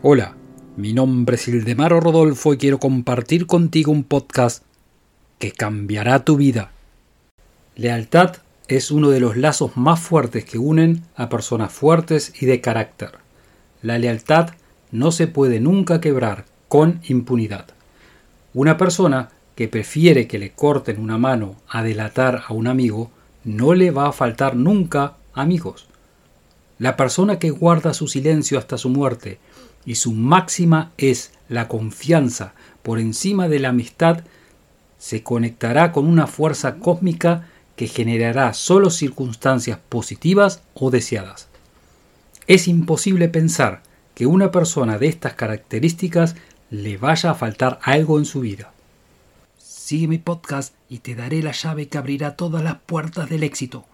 Hola, mi nombre es Ildemaro Rodolfo y quiero compartir contigo un podcast que cambiará tu vida. Lealtad es uno de los lazos más fuertes que unen a personas fuertes y de carácter. La lealtad no se puede nunca quebrar con impunidad. Una persona que prefiere que le corten una mano a delatar a un amigo, no le va a faltar nunca amigos. La persona que guarda su silencio hasta su muerte y su máxima es la confianza por encima de la amistad, se conectará con una fuerza cósmica que generará solo circunstancias positivas o deseadas. Es imposible pensar que una persona de estas características le vaya a faltar algo en su vida. Sigue mi podcast y te daré la llave que abrirá todas las puertas del éxito.